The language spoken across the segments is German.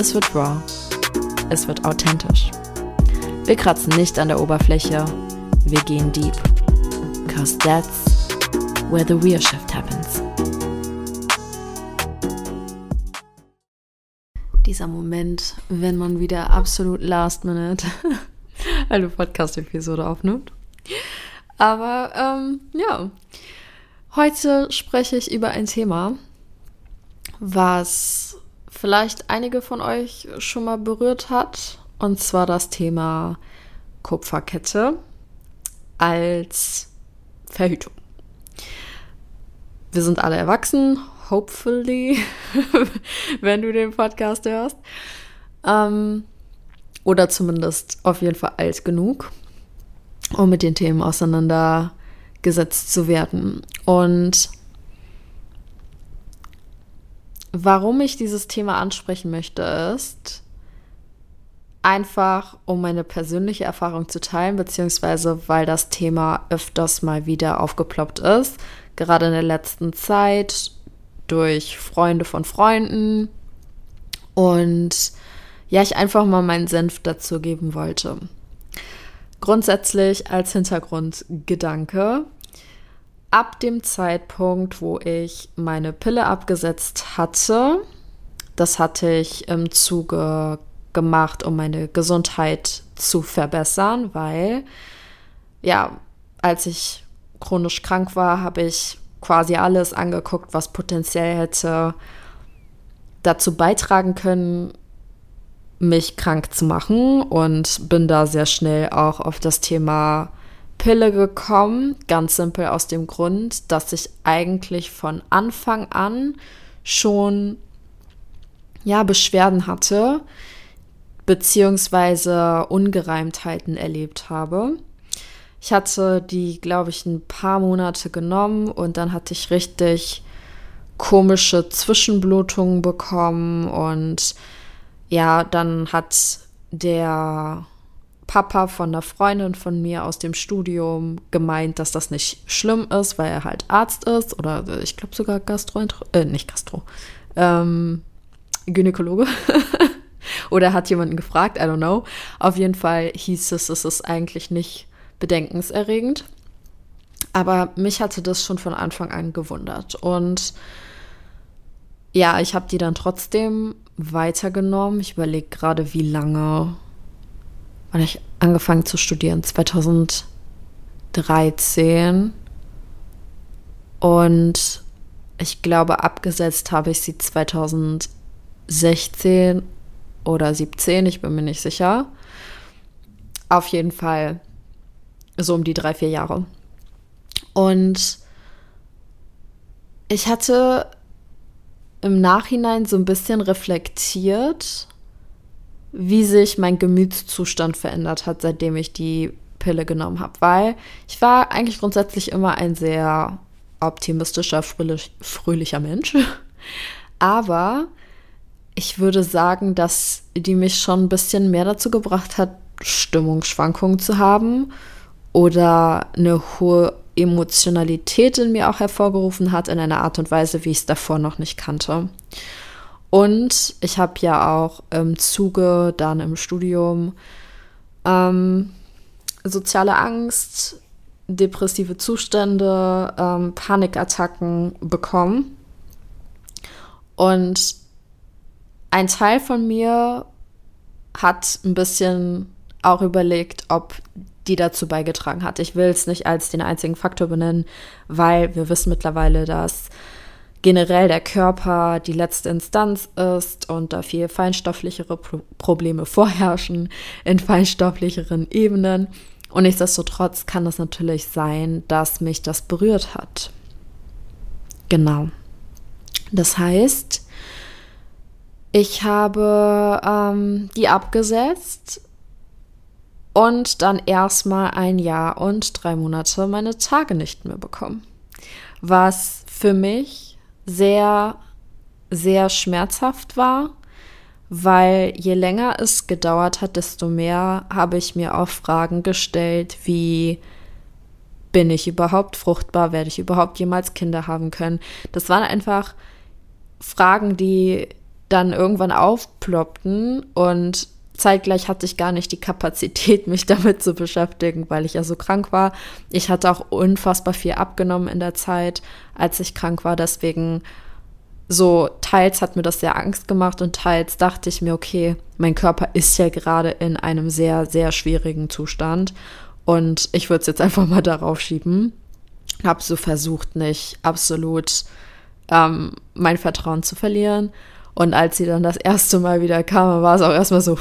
es wird raw, es wird authentisch. Wir kratzen nicht an der Oberfläche, wir gehen deep. Cause that's where the real shift happens. Dieser Moment, wenn man wieder absolut last minute eine Podcast-Episode aufnimmt. Aber ähm, ja, heute spreche ich über ein Thema, was vielleicht einige von euch schon mal berührt hat, und zwar das Thema Kupferkette als Verhütung. Wir sind alle erwachsen, hopefully, wenn du den Podcast hörst. Ähm, oder zumindest auf jeden Fall alt genug, um mit den Themen auseinandergesetzt zu werden. Und Warum ich dieses Thema ansprechen möchte, ist einfach, um meine persönliche Erfahrung zu teilen, beziehungsweise weil das Thema öfters mal wieder aufgeploppt ist, gerade in der letzten Zeit durch Freunde von Freunden und ja, ich einfach mal meinen Senf dazu geben wollte. Grundsätzlich als Hintergrundgedanke ab dem Zeitpunkt, wo ich meine Pille abgesetzt hatte, das hatte ich im Zuge gemacht, um meine Gesundheit zu verbessern, weil ja, als ich chronisch krank war, habe ich quasi alles angeguckt, was potenziell hätte dazu beitragen können, mich krank zu machen und bin da sehr schnell auch auf das Thema Pille gekommen, ganz simpel aus dem Grund, dass ich eigentlich von Anfang an schon ja Beschwerden hatte beziehungsweise Ungereimtheiten erlebt habe. Ich hatte die, glaube ich, ein paar Monate genommen und dann hatte ich richtig komische Zwischenblutungen bekommen und ja, dann hat der Papa von einer Freundin von mir aus dem Studium gemeint, dass das nicht schlimm ist, weil er halt Arzt ist oder äh, ich glaube sogar Gastro, äh, nicht Gastro, ähm, Gynäkologe. oder hat jemanden gefragt, I don't know. Auf jeden Fall hieß es, es ist eigentlich nicht bedenkenserregend. Aber mich hatte das schon von Anfang an gewundert. Und ja, ich habe die dann trotzdem weitergenommen. Ich überlege gerade, wie lange wann ich angefangen zu studieren, 2013. Und ich glaube, abgesetzt habe ich sie 2016 oder 17, ich bin mir nicht sicher. Auf jeden Fall so um die drei, vier Jahre. Und ich hatte im Nachhinein so ein bisschen reflektiert wie sich mein Gemütszustand verändert hat, seitdem ich die Pille genommen habe. Weil ich war eigentlich grundsätzlich immer ein sehr optimistischer, fröhlich, fröhlicher Mensch. Aber ich würde sagen, dass die mich schon ein bisschen mehr dazu gebracht hat, Stimmungsschwankungen zu haben oder eine hohe Emotionalität in mir auch hervorgerufen hat, in einer Art und Weise, wie ich es davor noch nicht kannte. Und ich habe ja auch im Zuge dann im Studium ähm, soziale Angst, depressive Zustände, ähm, Panikattacken bekommen. Und ein Teil von mir hat ein bisschen auch überlegt, ob die dazu beigetragen hat. Ich will es nicht als den einzigen Faktor benennen, weil wir wissen mittlerweile, dass generell der Körper die letzte Instanz ist und da viel feinstofflichere Pro Probleme vorherrschen in feinstofflicheren Ebenen. Und nichtsdestotrotz kann es natürlich sein, dass mich das berührt hat. Genau. Das heißt, Ich habe ähm, die abgesetzt und dann erstmal ein Jahr und drei Monate meine Tage nicht mehr bekommen. Was für mich sehr, sehr schmerzhaft war, weil je länger es gedauert hat, desto mehr habe ich mir auch Fragen gestellt, wie bin ich überhaupt fruchtbar, werde ich überhaupt jemals Kinder haben können. Das waren einfach Fragen, die dann irgendwann aufploppten und zeitgleich hatte ich gar nicht die Kapazität, mich damit zu beschäftigen, weil ich ja so krank war. Ich hatte auch unfassbar viel abgenommen in der Zeit, als ich krank war. Deswegen so teils hat mir das sehr Angst gemacht und teils dachte ich mir, okay, mein Körper ist ja gerade in einem sehr, sehr schwierigen Zustand und ich würde es jetzt einfach mal darauf schieben. Habe so versucht, nicht absolut ähm, mein Vertrauen zu verlieren. Und als sie dann das erste Mal wieder kam, war es auch erstmal so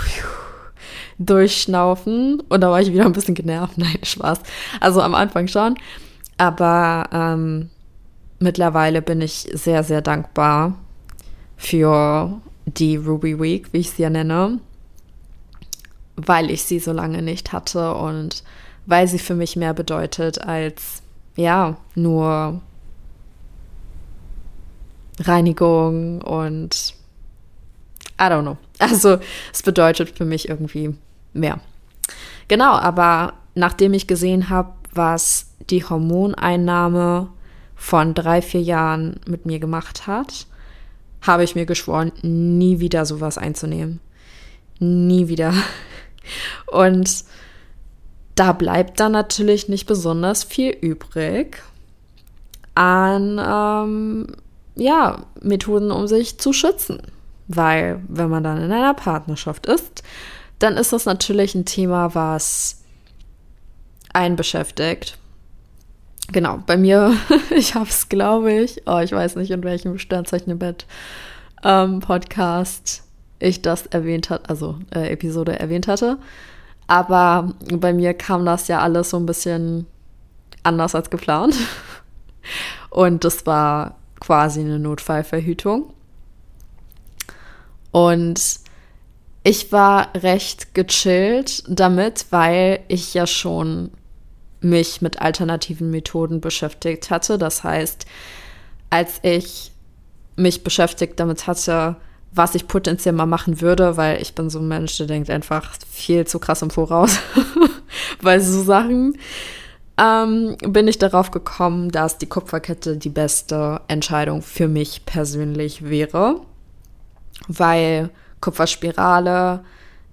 durchschnaufen. Und da war ich wieder ein bisschen genervt. Nein, Spaß. Also am Anfang schon. Aber ähm, mittlerweile bin ich sehr, sehr dankbar für die Ruby Week, wie ich sie ja nenne, weil ich sie so lange nicht hatte und weil sie für mich mehr bedeutet als, ja, nur Reinigung und I don't know. Also es bedeutet für mich irgendwie mehr. Genau, aber nachdem ich gesehen habe, was die Hormoneinnahme von drei, vier Jahren mit mir gemacht hat, habe ich mir geschworen, nie wieder sowas einzunehmen. Nie wieder. Und da bleibt dann natürlich nicht besonders viel übrig an ähm, ja, Methoden, um sich zu schützen. Weil wenn man dann in einer Partnerschaft ist, dann ist das natürlich ein Thema, was einen beschäftigt. Genau, bei mir, ich habe es, glaube ich, oh, ich weiß nicht, in welchem Sternzeichen im Bett ähm, Podcast ich das erwähnt hat, also äh, Episode erwähnt hatte. Aber bei mir kam das ja alles so ein bisschen anders als geplant. Und das war quasi eine Notfallverhütung. Und ich war recht gechillt damit, weil ich ja schon mich mit alternativen Methoden beschäftigt hatte. Das heißt, als ich mich beschäftigt damit hatte, was ich potenziell mal machen würde, weil ich bin so ein Mensch, der denkt einfach viel zu krass im Voraus bei so Sachen, ähm, bin ich darauf gekommen, dass die Kupferkette die beste Entscheidung für mich persönlich wäre, weil Kupferspirale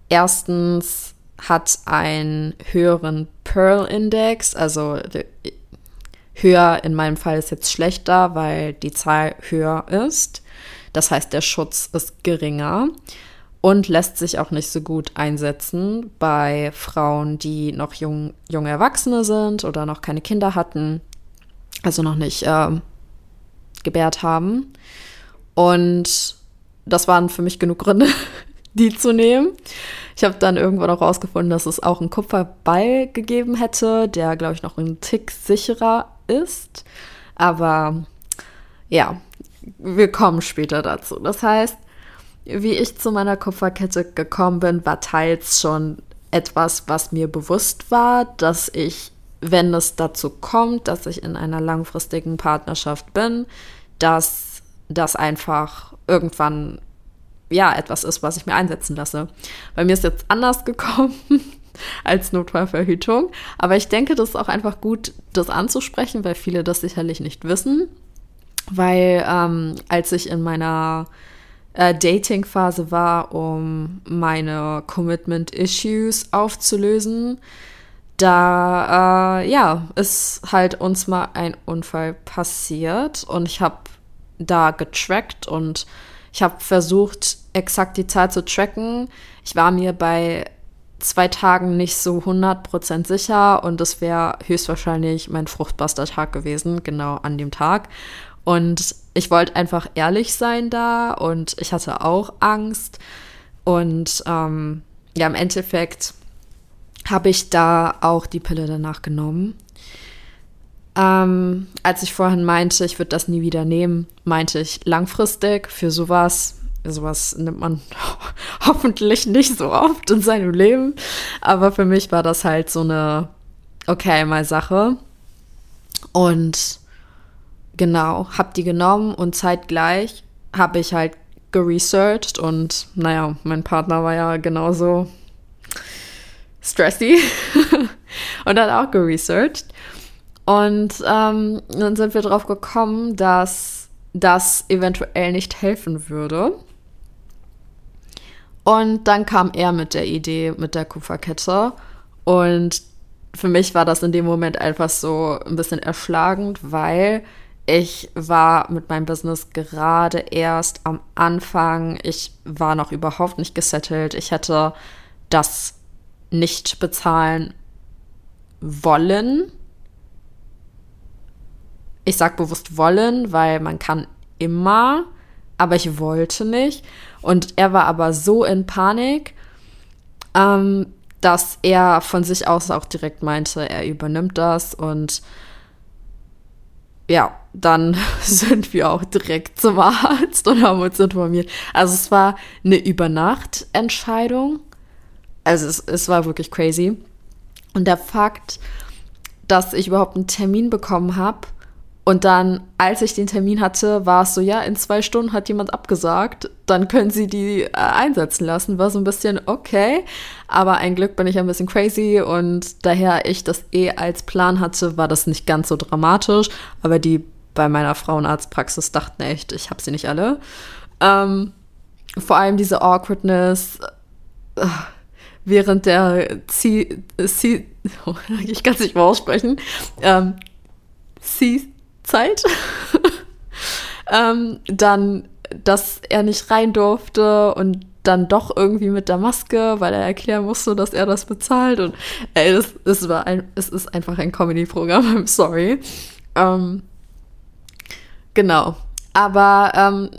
erstens hat einen höheren Pearl-Index, also höher in meinem Fall ist jetzt schlechter, weil die Zahl höher ist. Das heißt, der Schutz ist geringer und lässt sich auch nicht so gut einsetzen bei Frauen, die noch jung, junge Erwachsene sind oder noch keine Kinder hatten, also noch nicht äh, gebärt haben. Und das waren für mich genug Gründe, die zu nehmen. Ich habe dann irgendwann auch rausgefunden, dass es auch einen Kupferball gegeben hätte, der, glaube ich, noch einen Tick sicherer ist. Aber ja, wir kommen später dazu. Das heißt, wie ich zu meiner Kupferkette gekommen bin, war teils schon etwas, was mir bewusst war, dass ich, wenn es dazu kommt, dass ich in einer langfristigen Partnerschaft bin, dass das einfach irgendwann ja etwas ist, was ich mir einsetzen lasse. Bei mir ist jetzt anders gekommen als Notfallverhütung, aber ich denke, das ist auch einfach gut, das anzusprechen, weil viele das sicherlich nicht wissen, weil ähm, als ich in meiner äh, Dating-Phase war, um meine Commitment-Issues aufzulösen. Da, äh, ja, ist halt uns mal ein Unfall passiert und ich habe da getrackt und ich habe versucht, exakt die Zahl zu tracken. Ich war mir bei zwei Tagen nicht so 100% sicher und es wäre höchstwahrscheinlich mein fruchtbarster Tag gewesen, genau an dem Tag. Und ich wollte einfach ehrlich sein da und ich hatte auch Angst. Und ähm, ja, im Endeffekt habe ich da auch die Pille danach genommen. Ähm, als ich vorhin meinte, ich würde das nie wieder nehmen, meinte ich langfristig für sowas sowas nimmt man hoffentlich nicht so oft in seinem Leben. Aber für mich war das halt so eine okay mal Sache. Und genau, hab die genommen und zeitgleich habe ich halt geresearched und naja, mein Partner war ja genauso stressy und hat auch geresearched. Und ähm, dann sind wir drauf gekommen, dass das eventuell nicht helfen würde. Und dann kam er mit der Idee mit der Kupferkette. Und für mich war das in dem Moment einfach so ein bisschen erschlagend, weil ich war mit meinem Business gerade erst am Anfang. Ich war noch überhaupt nicht gesettelt. Ich hätte das nicht bezahlen wollen. Ich sage bewusst wollen, weil man kann immer, aber ich wollte nicht. Und er war aber so in Panik, ähm, dass er von sich aus auch direkt meinte, er übernimmt das. Und ja, dann sind wir auch direkt zum Arzt und haben uns informiert. Also es war eine Übernachtentscheidung. Also es, es war wirklich crazy. Und der Fakt, dass ich überhaupt einen Termin bekommen habe, und dann, als ich den Termin hatte, war es so, ja, in zwei Stunden hat jemand abgesagt, dann können Sie die äh, einsetzen lassen. War so ein bisschen okay, aber ein Glück bin ich ein bisschen crazy und daher ich das eh als Plan hatte, war das nicht ganz so dramatisch. Aber die bei meiner Frauenarztpraxis dachten echt, ich habe sie nicht alle. Ähm, vor allem diese Awkwardness. Äh, während der C, C ich kann es nicht mehr aussprechen, ähm, C Zeit. ähm, dann, dass er nicht rein durfte und dann doch irgendwie mit der Maske, weil er erklären musste, dass er das bezahlt. Und ey, das, das war ein, es ist einfach ein Comedy-Programm, I'm sorry. Ähm, genau. Aber ähm,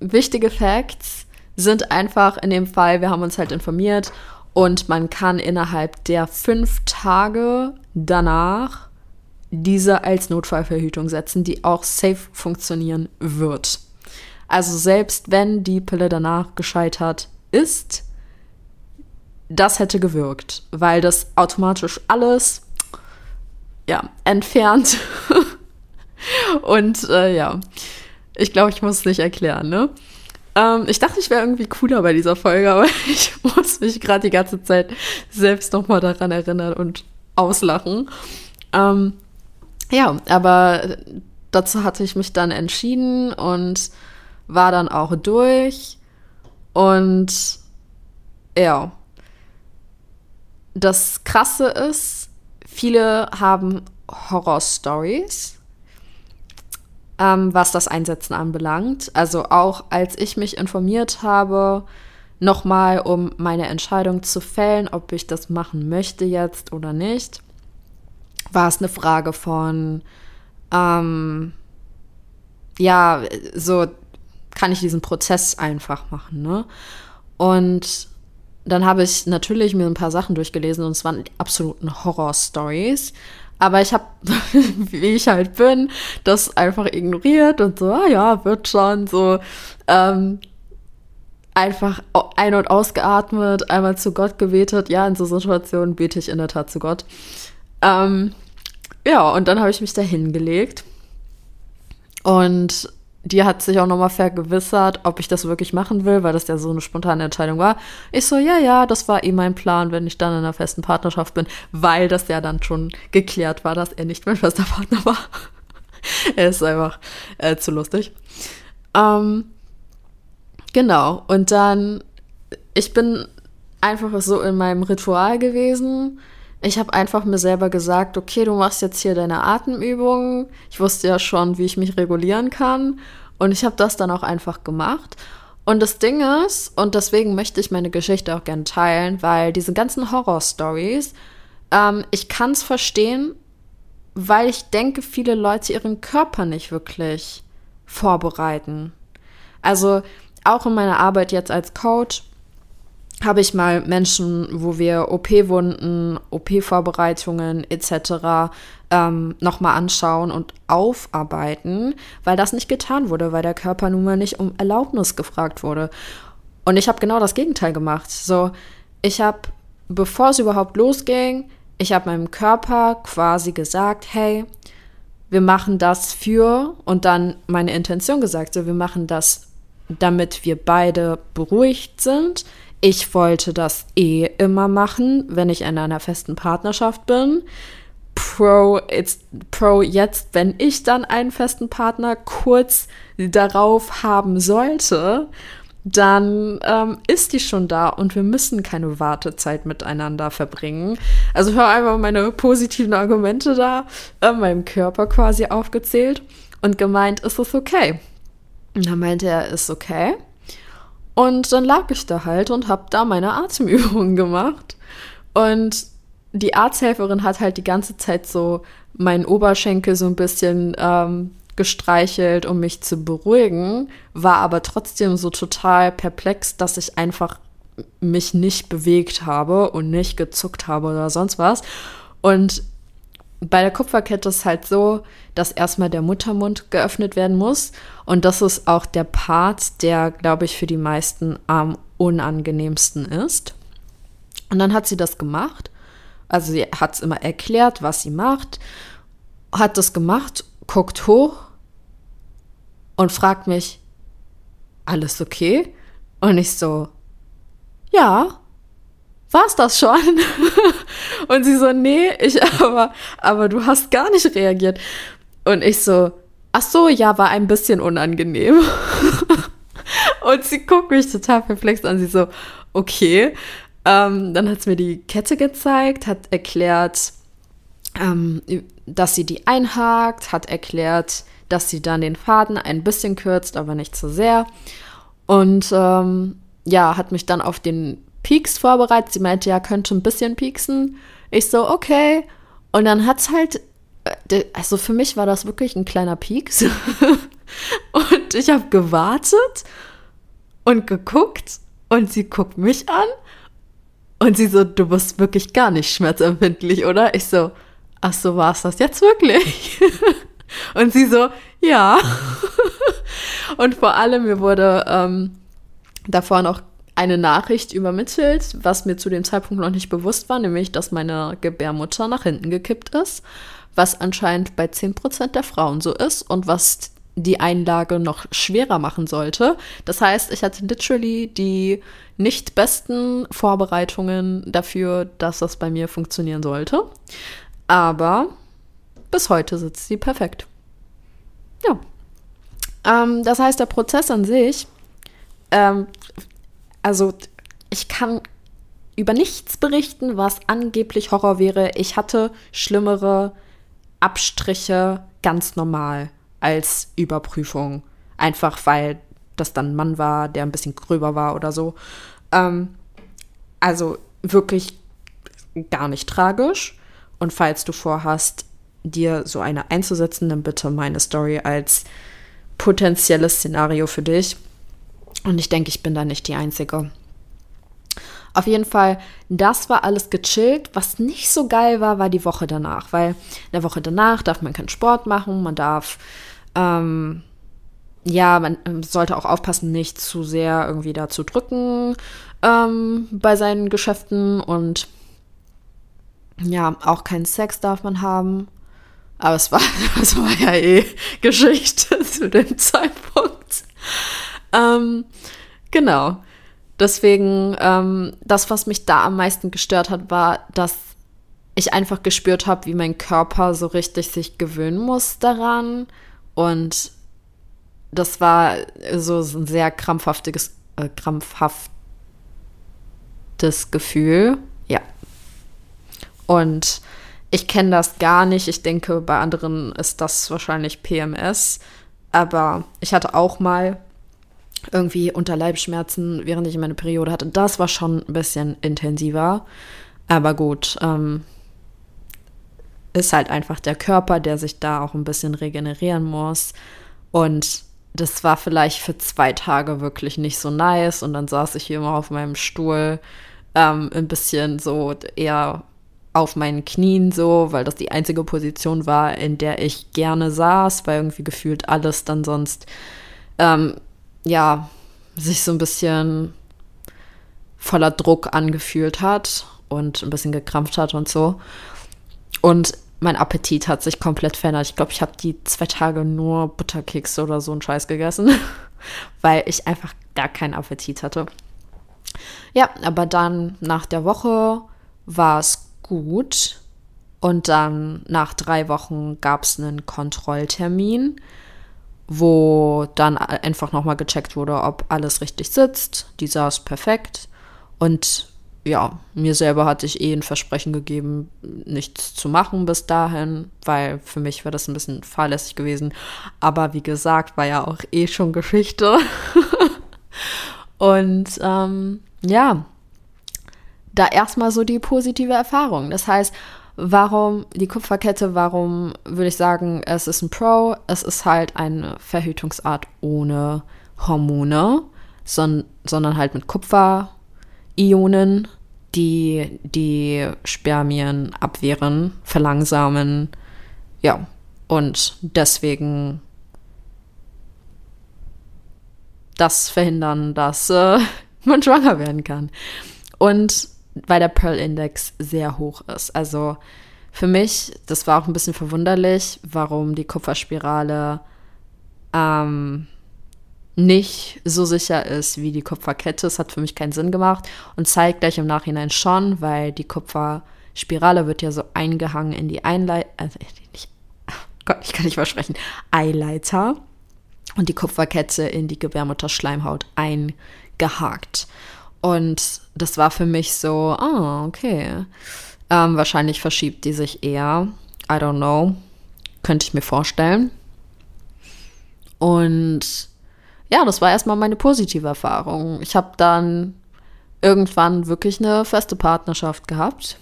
wichtige Facts sind einfach in dem Fall, wir haben uns halt informiert und man kann innerhalb der fünf Tage danach diese als Notfallverhütung setzen, die auch safe funktionieren wird. Also selbst wenn die Pille danach gescheitert ist, das hätte gewirkt, weil das automatisch alles ja entfernt. Und äh, ja, ich glaube, ich muss es nicht erklären, ne? Ähm, ich dachte, ich wäre irgendwie cooler bei dieser Folge, aber ich muss mich gerade die ganze Zeit selbst nochmal daran erinnern und auslachen. Ähm, ja, aber dazu hatte ich mich dann entschieden und war dann auch durch. Und ja, das Krasse ist, viele haben Horror-Stories, ähm, was das Einsetzen anbelangt. Also auch als ich mich informiert habe, nochmal, um meine Entscheidung zu fällen, ob ich das machen möchte jetzt oder nicht, war es eine Frage von, ähm, ja, so kann ich diesen Prozess einfach machen, ne? Und dann habe ich natürlich mir ein paar Sachen durchgelesen und es waren absoluten Horror-Stories. Aber ich habe, wie ich halt bin, das einfach ignoriert und so, ah ja, wird schon so ähm, einfach ein- und ausgeatmet, einmal zu Gott gebetet. Ja, in so Situationen bete ich in der Tat zu Gott. Ähm, ja, und dann habe ich mich da hingelegt. Und die hat sich auch nochmal vergewissert, ob ich das wirklich machen will, weil das ja so eine spontane Entscheidung war. Ich so, ja, ja, das war eh mein Plan, wenn ich dann in einer festen Partnerschaft bin, weil das ja dann schon geklärt war, dass er nicht mein fester Partner war. er ist einfach äh, zu lustig. Ähm, genau, und dann, ich bin einfach so in meinem Ritual gewesen ich habe einfach mir selber gesagt, okay, du machst jetzt hier deine Atemübungen. Ich wusste ja schon, wie ich mich regulieren kann. Und ich habe das dann auch einfach gemacht. Und das Ding ist, und deswegen möchte ich meine Geschichte auch gerne teilen, weil diese ganzen Horror-Stories, ähm, ich kann es verstehen, weil ich denke, viele Leute ihren Körper nicht wirklich vorbereiten. Also auch in meiner Arbeit jetzt als Coach habe ich mal Menschen, wo wir OP-Wunden, OP-Vorbereitungen etc. Ähm, nochmal anschauen und aufarbeiten, weil das nicht getan wurde, weil der Körper nun mal nicht um Erlaubnis gefragt wurde. Und ich habe genau das Gegenteil gemacht. So, ich habe, bevor es überhaupt losging, ich habe meinem Körper quasi gesagt, hey, wir machen das für und dann meine Intention gesagt, so wir machen das, damit wir beide beruhigt sind. Ich wollte das eh immer machen, wenn ich in einer festen Partnerschaft bin. Pro, it's, pro jetzt, wenn ich dann einen festen Partner kurz darauf haben sollte, dann ähm, ist die schon da und wir müssen keine Wartezeit miteinander verbringen. Also hör einfach meine positiven Argumente da, äh, meinem Körper quasi aufgezählt und gemeint, ist es okay? Und dann meinte er, ist okay. Und dann lag ich da halt und habe da meine Atemübungen gemacht. Und die Arzthelferin hat halt die ganze Zeit so meinen Oberschenkel so ein bisschen ähm, gestreichelt, um mich zu beruhigen, war aber trotzdem so total perplex, dass ich einfach mich nicht bewegt habe und nicht gezuckt habe oder sonst was. Und bei der Kupferkette ist halt so, dass erstmal der Muttermund geöffnet werden muss. Und das ist auch der Part, der, glaube ich, für die meisten am unangenehmsten ist. Und dann hat sie das gemacht. Also sie hat es immer erklärt, was sie macht, hat das gemacht, guckt hoch und fragt mich, alles okay? Und ich so, ja, war's das schon? und sie so, nee, ich aber, aber du hast gar nicht reagiert. Und ich so, ach so, ja, war ein bisschen unangenehm. und sie guckt mich total perplex an. Sie so, okay. Ähm, dann hat sie mir die Kette gezeigt, hat erklärt, ähm, dass sie die einhakt, hat erklärt, dass sie dann den Faden ein bisschen kürzt, aber nicht zu sehr. Und ähm, ja, hat mich dann auf den Peaks vorbereitet. Sie meinte, ja, könnte ein bisschen pieksen. Ich so, okay. Und dann hat es halt, äh, also für mich war das wirklich ein kleiner Pieks. und ich habe gewartet und geguckt und sie guckt mich an und sie so, du bist wirklich gar nicht schmerzempfindlich, oder? Ich so, ach so, war es das jetzt wirklich? Und sie so, ja. und vor allem, mir wurde ähm, davor noch eine Nachricht übermittelt, was mir zu dem Zeitpunkt noch nicht bewusst war, nämlich, dass meine Gebärmutter nach hinten gekippt ist, was anscheinend bei 10% der Frauen so ist und was die Einlage noch schwerer machen sollte. Das heißt, ich hatte literally die nicht besten Vorbereitungen dafür, dass das bei mir funktionieren sollte. Aber bis heute sitzt sie perfekt. Ja. Ähm, das heißt, der Prozess an sich, ähm, also ich kann über nichts berichten, was angeblich Horror wäre. Ich hatte schlimmere Abstriche ganz normal als Überprüfung. Einfach weil das dann ein Mann war, der ein bisschen gröber war oder so. Ähm, also wirklich gar nicht tragisch. Und falls du vorhast, dir so eine einzusetzen, dann bitte meine Story als potenzielles Szenario für dich. Und ich denke, ich bin da nicht die Einzige. Auf jeden Fall, das war alles gechillt. Was nicht so geil war, war die Woche danach, weil in der Woche danach darf man keinen Sport machen, man darf, ähm, ja, man sollte auch aufpassen, nicht zu sehr irgendwie da zu drücken ähm, bei seinen Geschäften und ja, auch keinen Sex darf man haben. Aber es war, es war ja eh Geschichte zu dem Zeitpunkt. Ähm, genau. Deswegen, ähm, das, was mich da am meisten gestört hat, war, dass ich einfach gespürt habe, wie mein Körper so richtig sich gewöhnen muss daran. Und das war so ein sehr krampfhaftiges, äh, krampfhaftes Gefühl. Ja. Und ich kenne das gar nicht. Ich denke, bei anderen ist das wahrscheinlich PMS. Aber ich hatte auch mal irgendwie Unterleibschmerzen, während ich meine Periode hatte. Das war schon ein bisschen intensiver. Aber gut, ähm, ist halt einfach der Körper, der sich da auch ein bisschen regenerieren muss. Und das war vielleicht für zwei Tage wirklich nicht so nice. Und dann saß ich hier immer auf meinem Stuhl, ähm, ein bisschen so eher auf meinen Knien so, weil das die einzige Position war, in der ich gerne saß, weil irgendwie gefühlt alles dann sonst, ähm, ja, sich so ein bisschen voller Druck angefühlt hat und ein bisschen gekrampft hat und so. Und mein Appetit hat sich komplett verändert. Ich glaube, ich habe die zwei Tage nur Butterkekse oder so einen Scheiß gegessen, weil ich einfach gar keinen Appetit hatte. Ja, aber dann nach der Woche war es gut. Und dann nach drei Wochen gab es einen Kontrolltermin, wo dann einfach nochmal gecheckt wurde, ob alles richtig sitzt. Die saß perfekt. Und ja, mir selber hatte ich eh ein Versprechen gegeben, nichts zu machen bis dahin, weil für mich wäre das ein bisschen fahrlässig gewesen. Aber wie gesagt, war ja auch eh schon Geschichte. Und ähm, ja, da erstmal so die positive Erfahrung. Das heißt, warum die Kupferkette, warum würde ich sagen, es ist ein Pro? Es ist halt eine Verhütungsart ohne Hormone, son sondern halt mit Kupfer Ionen, die die Spermien abwehren, verlangsamen. Ja, und deswegen das verhindern, dass äh, man schwanger werden kann. Und weil der Pearl-Index sehr hoch ist. Also für mich, das war auch ein bisschen verwunderlich, warum die Kupferspirale ähm, nicht so sicher ist wie die Kupferkette. Es hat für mich keinen Sinn gemacht und zeigt gleich im Nachhinein schon, weil die Kupferspirale wird ja so eingehangen in die Einleiter, also oh Gott, ich kann nicht versprechen, Eileiter und die Kupferkette in die Gebärmutterschleimhaut eingehakt. Und das war für mich so, ah, oh, okay. Ähm, wahrscheinlich verschiebt die sich eher. I don't know. Könnte ich mir vorstellen. Und ja, das war erstmal meine positive Erfahrung. Ich habe dann irgendwann wirklich eine feste Partnerschaft gehabt.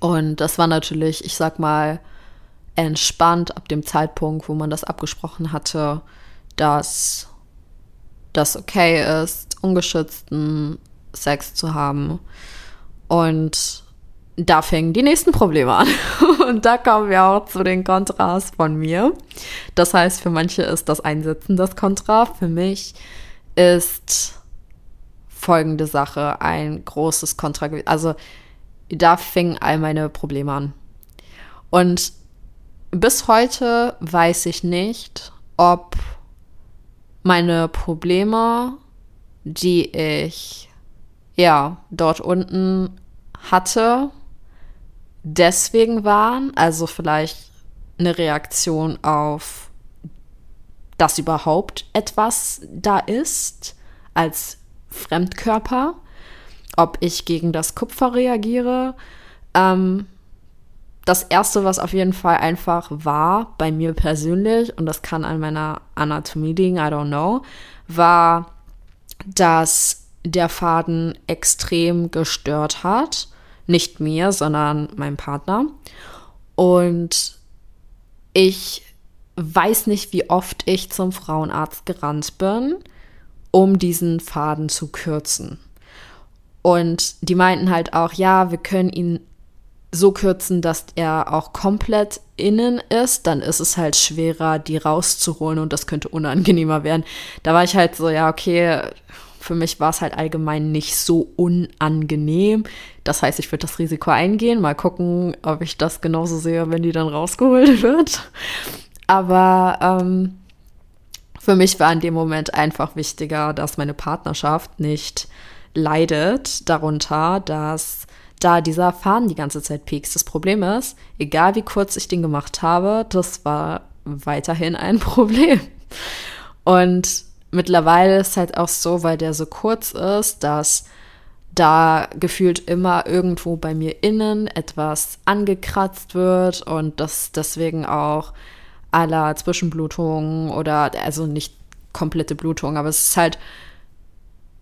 Und das war natürlich, ich sag mal, entspannt ab dem Zeitpunkt, wo man das abgesprochen hatte, dass das okay ist, ungeschützten Sex zu haben. Und da fingen die nächsten Probleme an. Und da kommen wir auch zu den Kontras von mir. Das heißt, für manche ist das Einsetzen das Kontra. Für mich ist folgende Sache ein großes Kontra. Also da fingen all meine Probleme an. Und bis heute weiß ich nicht, ob meine Probleme, die ich ja dort unten hatte, deswegen waren, also vielleicht eine Reaktion auf, dass überhaupt etwas da ist als Fremdkörper, ob ich gegen das Kupfer reagiere. Ähm, das erste, was auf jeden Fall einfach war bei mir persönlich, und das kann an meiner Anatomie liegen, I don't know, war, dass der Faden extrem gestört hat nicht mir, sondern meinem Partner. Und ich weiß nicht, wie oft ich zum Frauenarzt gerannt bin, um diesen Faden zu kürzen. Und die meinten halt auch, ja, wir können ihn so kürzen, dass er auch komplett innen ist, dann ist es halt schwerer, die rauszuholen und das könnte unangenehmer werden. Da war ich halt so, ja, okay, für mich war es halt allgemein nicht so unangenehm. Das heißt, ich würde das Risiko eingehen, mal gucken, ob ich das genauso sehe, wenn die dann rausgeholt wird. Aber ähm, für mich war in dem Moment einfach wichtiger, dass meine Partnerschaft nicht leidet darunter, dass da dieser Faden die ganze Zeit piekst. Das Problem ist, egal wie kurz ich den gemacht habe, das war weiterhin ein Problem. Und mittlerweile ist es halt auch so, weil der so kurz ist, dass da gefühlt immer irgendwo bei mir innen etwas angekratzt wird und dass deswegen auch aller Zwischenblutungen oder also nicht komplette Blutung, aber es ist halt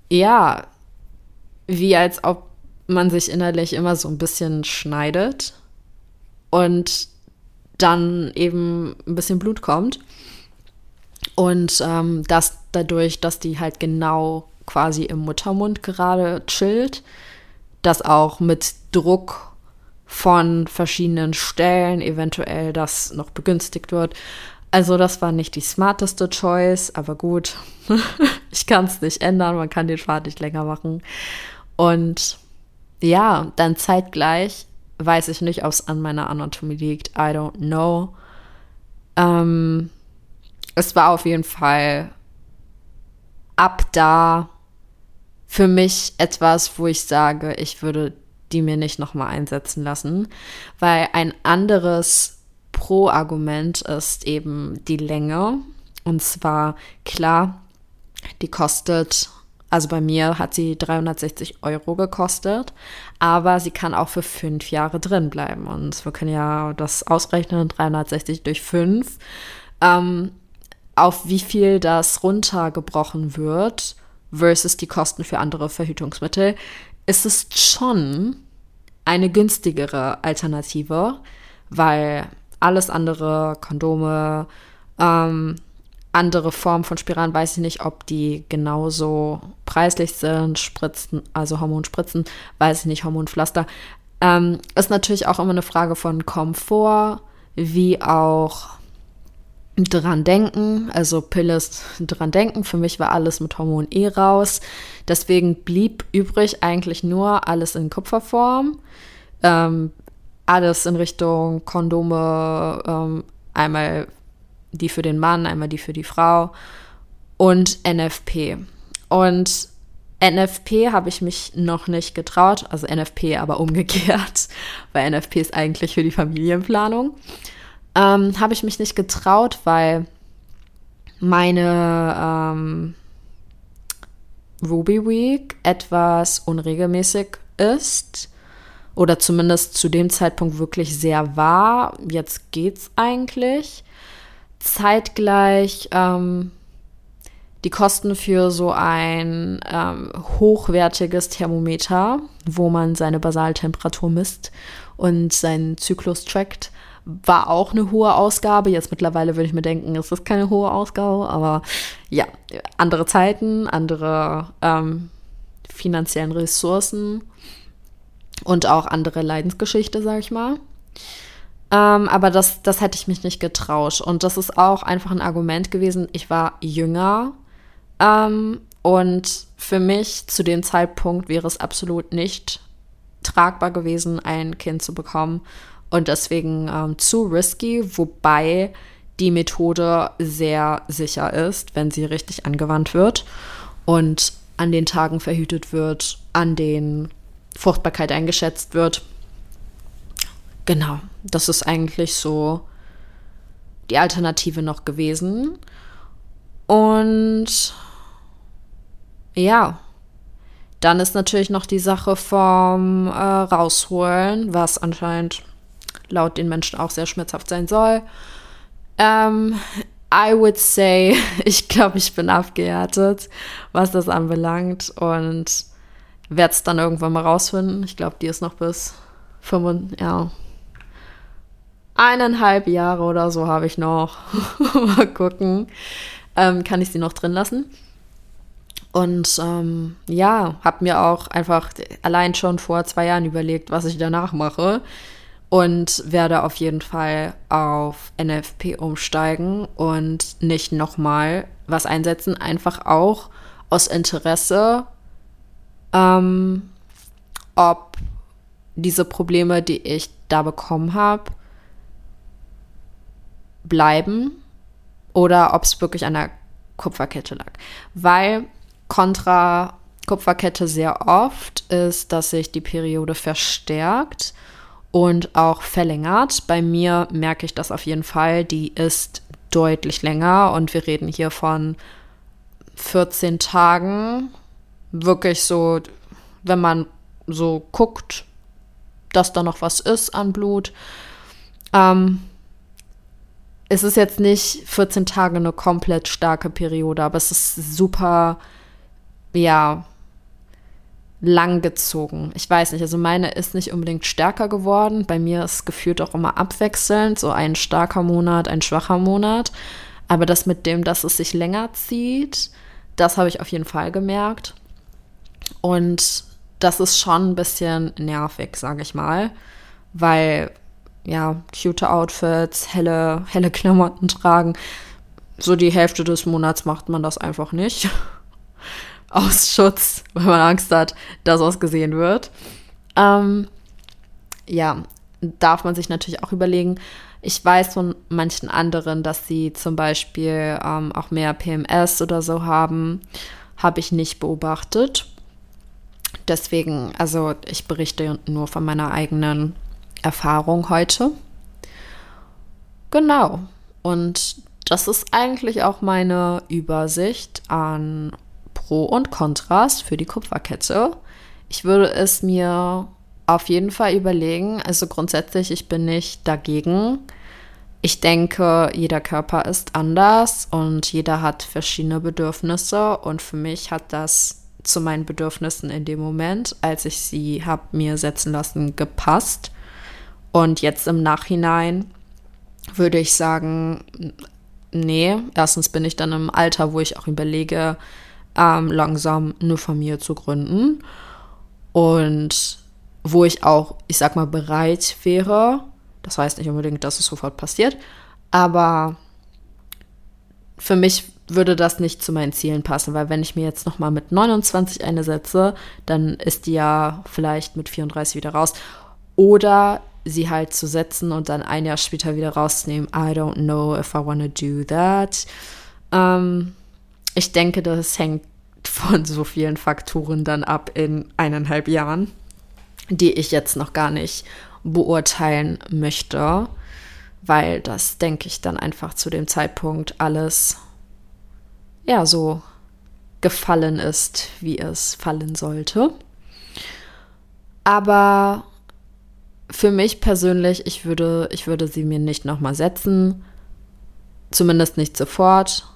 ja wie als ob man sich innerlich immer so ein bisschen schneidet und dann eben ein bisschen Blut kommt. Und ähm, das dadurch, dass die halt genau quasi im Muttermund gerade chillt, dass auch mit Druck von verschiedenen Stellen eventuell das noch begünstigt wird. Also das war nicht die smarteste Choice, aber gut, ich kann es nicht ändern, man kann den Pfad nicht länger machen. Und ja, dann zeitgleich weiß ich nicht, ob es an meiner Anatomie liegt. I don't know. Ähm, es war auf jeden Fall ab da für mich etwas, wo ich sage, ich würde die mir nicht nochmal einsetzen lassen, weil ein anderes Pro-Argument ist eben die Länge. Und zwar, klar, die kostet, also bei mir hat sie 360 Euro gekostet, aber sie kann auch für fünf Jahre drin bleiben. Und wir können ja das ausrechnen, 360 durch fünf. Ähm, auf wie viel das runtergebrochen wird versus die Kosten für andere Verhütungsmittel, ist es schon eine günstigere Alternative, weil alles andere, Kondome, ähm, andere Formen von Spiralen, weiß ich nicht, ob die genauso preislich sind, Spritzen, also Hormonspritzen, weiß ich nicht, Hormonpflaster. Ähm, ist natürlich auch immer eine Frage von Komfort, wie auch dran denken. Also Pille ist dran denken. Für mich war alles mit Hormon eh raus. Deswegen blieb übrig eigentlich nur alles in Kupferform. Ähm, alles in Richtung Kondome, ähm, einmal die für den Mann, einmal die für die Frau und NFP. Und NFP habe ich mich noch nicht getraut, also NFP aber umgekehrt, weil NFP ist eigentlich für die Familienplanung. Ähm, habe ich mich nicht getraut, weil meine ähm, Ruby Week etwas unregelmäßig ist oder zumindest zu dem Zeitpunkt wirklich sehr war. Jetzt geht's eigentlich. Zeitgleich ähm, die Kosten für so ein ähm, hochwertiges Thermometer, wo man seine Basaltemperatur misst und seinen Zyklus trackt, war auch eine hohe Ausgabe. Jetzt mittlerweile würde ich mir denken, es ist keine hohe Ausgabe, aber ja, andere Zeiten, andere ähm, finanziellen Ressourcen und auch andere Leidensgeschichte, sag ich mal. Ähm, aber das, das hätte ich mich nicht getraut. Und das ist auch einfach ein Argument gewesen. Ich war jünger ähm, und für mich zu dem Zeitpunkt wäre es absolut nicht tragbar gewesen, ein Kind zu bekommen und deswegen ähm, zu risky, wobei die Methode sehr sicher ist, wenn sie richtig angewandt wird und an den Tagen verhütet wird, an denen Fruchtbarkeit eingeschätzt wird. Genau, das ist eigentlich so die Alternative noch gewesen. Und ja, dann ist natürlich noch die Sache vom äh, Rausholen, was anscheinend laut den Menschen auch sehr schmerzhaft sein soll. Ähm, I would say, ich glaube, ich bin abgehärtet, was das anbelangt und werde es dann irgendwann mal rausfinden. Ich glaube, die ist noch bis 5, ja, eineinhalb Jahre oder so habe ich noch. mal gucken. Ähm, kann ich sie noch drin lassen? Und ähm, ja, habe mir auch einfach allein schon vor zwei Jahren überlegt, was ich danach mache und werde auf jeden Fall auf NFP umsteigen und nicht nochmal was einsetzen, einfach auch aus Interesse, ähm, ob diese Probleme, die ich da bekommen habe, bleiben oder ob es wirklich an der Kupferkette lag. Weil kontra Kupferkette sehr oft ist, dass sich die Periode verstärkt und auch verlängert. Bei mir merke ich das auf jeden Fall. Die ist deutlich länger und wir reden hier von 14 Tagen. Wirklich so, wenn man so guckt, dass da noch was ist an Blut. Ähm, es ist jetzt nicht 14 Tage eine komplett starke Periode, aber es ist super, ja, langgezogen. Ich weiß nicht, also meine ist nicht unbedingt stärker geworden. Bei mir ist gefühlt auch immer abwechselnd, so ein starker Monat, ein schwacher Monat. Aber das mit dem, dass es sich länger zieht, das habe ich auf jeden Fall gemerkt. Und das ist schon ein bisschen nervig, sage ich mal, weil ja, cute Outfits, helle, helle Klamotten tragen. So die Hälfte des Monats macht man das einfach nicht. Aus Schutz, weil man Angst hat, dass was gesehen wird. Ähm, ja, darf man sich natürlich auch überlegen. Ich weiß von manchen anderen, dass sie zum Beispiel ähm, auch mehr PMS oder so haben. Habe ich nicht beobachtet. Deswegen, also ich berichte nur von meiner eigenen Erfahrung heute. Genau. Und das ist eigentlich auch meine Übersicht an Pro und Kontrast für die Kupferkette. Ich würde es mir auf jeden Fall überlegen. Also grundsätzlich, ich bin nicht dagegen. Ich denke, jeder Körper ist anders und jeder hat verschiedene Bedürfnisse. Und für mich hat das zu meinen Bedürfnissen in dem Moment, als ich sie habe mir setzen lassen, gepasst. Und jetzt im Nachhinein würde ich sagen, nee, erstens bin ich dann im Alter, wo ich auch überlege, ähm, langsam eine Familie zu gründen. Und wo ich auch, ich sag mal, bereit wäre. Das heißt nicht unbedingt, dass es sofort passiert, aber für mich würde das nicht zu meinen Zielen passen, weil wenn ich mir jetzt noch mal mit 29 eine setze, dann ist die ja vielleicht mit 34 wieder raus. Oder sie halt zu setzen und dann ein Jahr später wieder rauszunehmen. I don't know if I want to do that. Ähm, ich denke, das hängt von so vielen Faktoren dann ab in eineinhalb Jahren die ich jetzt noch gar nicht beurteilen möchte, weil das, denke ich, dann einfach zu dem Zeitpunkt alles ja so gefallen ist, wie es fallen sollte. Aber für mich persönlich, ich würde, ich würde sie mir nicht nochmal setzen. Zumindest nicht sofort,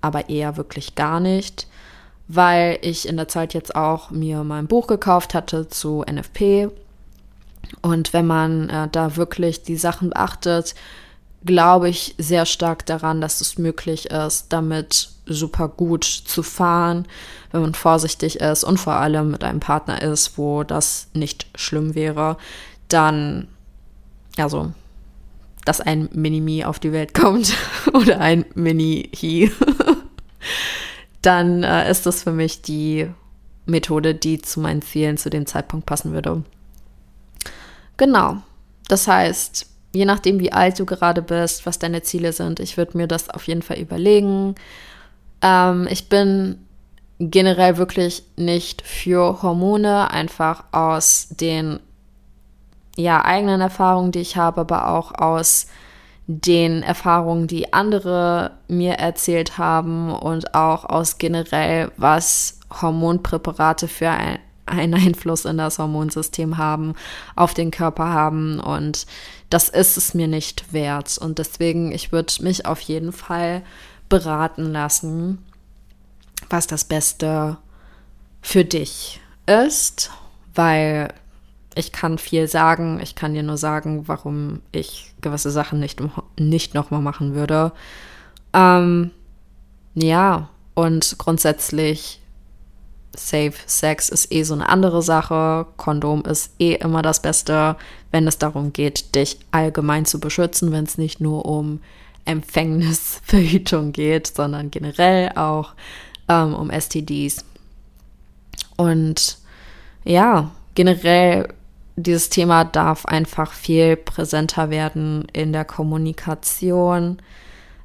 aber eher wirklich gar nicht weil ich in der Zeit jetzt auch mir mein Buch gekauft hatte zu NFP. Und wenn man äh, da wirklich die Sachen beachtet, glaube ich sehr stark daran, dass es möglich ist, damit super gut zu fahren, wenn man vorsichtig ist und vor allem mit einem Partner ist, wo das nicht schlimm wäre, dann, also, dass ein Mini-Me auf die Welt kommt oder ein Mini-He. dann äh, ist das für mich die Methode, die zu meinen Zielen zu dem Zeitpunkt passen würde. Genau. Das heißt, je nachdem, wie alt du gerade bist, was deine Ziele sind, ich würde mir das auf jeden Fall überlegen. Ähm, ich bin generell wirklich nicht für Hormone, einfach aus den ja, eigenen Erfahrungen, die ich habe, aber auch aus den Erfahrungen, die andere mir erzählt haben und auch aus generell, was Hormonpräparate für ein, einen Einfluss in das Hormonsystem haben, auf den Körper haben und das ist es mir nicht wert. Und deswegen, ich würde mich auf jeden Fall beraten lassen, was das Beste für dich ist, weil ich kann viel sagen. Ich kann dir nur sagen, warum ich gewisse Sachen nicht, nicht nochmal machen würde. Ähm, ja, und grundsätzlich, Safe Sex ist eh so eine andere Sache. Kondom ist eh immer das Beste, wenn es darum geht, dich allgemein zu beschützen, wenn es nicht nur um Empfängnisverhütung geht, sondern generell auch ähm, um STDs. Und ja, generell dieses Thema darf einfach viel präsenter werden in der Kommunikation.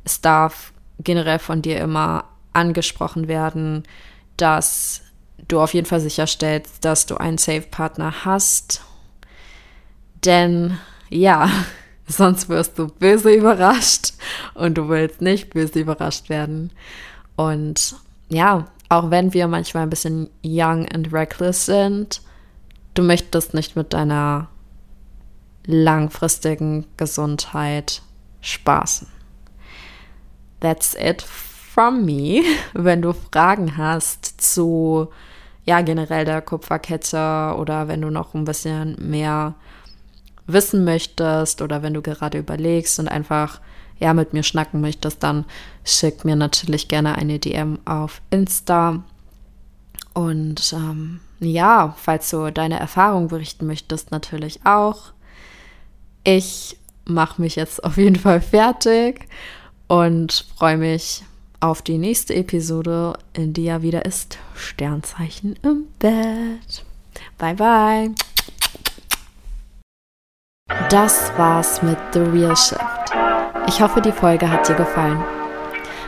Es darf generell von dir immer angesprochen werden, dass du auf jeden Fall sicherstellst, dass du einen Safe-Partner hast. Denn ja, sonst wirst du böse überrascht und du willst nicht böse überrascht werden. Und ja, auch wenn wir manchmal ein bisschen young and reckless sind, du möchtest nicht mit deiner langfristigen Gesundheit spaßen. That's it from me. Wenn du Fragen hast zu ja generell der Kupferkette oder wenn du noch ein bisschen mehr wissen möchtest oder wenn du gerade überlegst und einfach ja mit mir schnacken möchtest, dann schick mir natürlich gerne eine DM auf Insta. Und ähm, ja, falls du deine Erfahrung berichten möchtest, natürlich auch. Ich mache mich jetzt auf jeden Fall fertig und freue mich auf die nächste Episode, in die ja wieder ist Sternzeichen im Bett. Bye bye. Das war's mit The Real Shift. Ich hoffe, die Folge hat dir gefallen.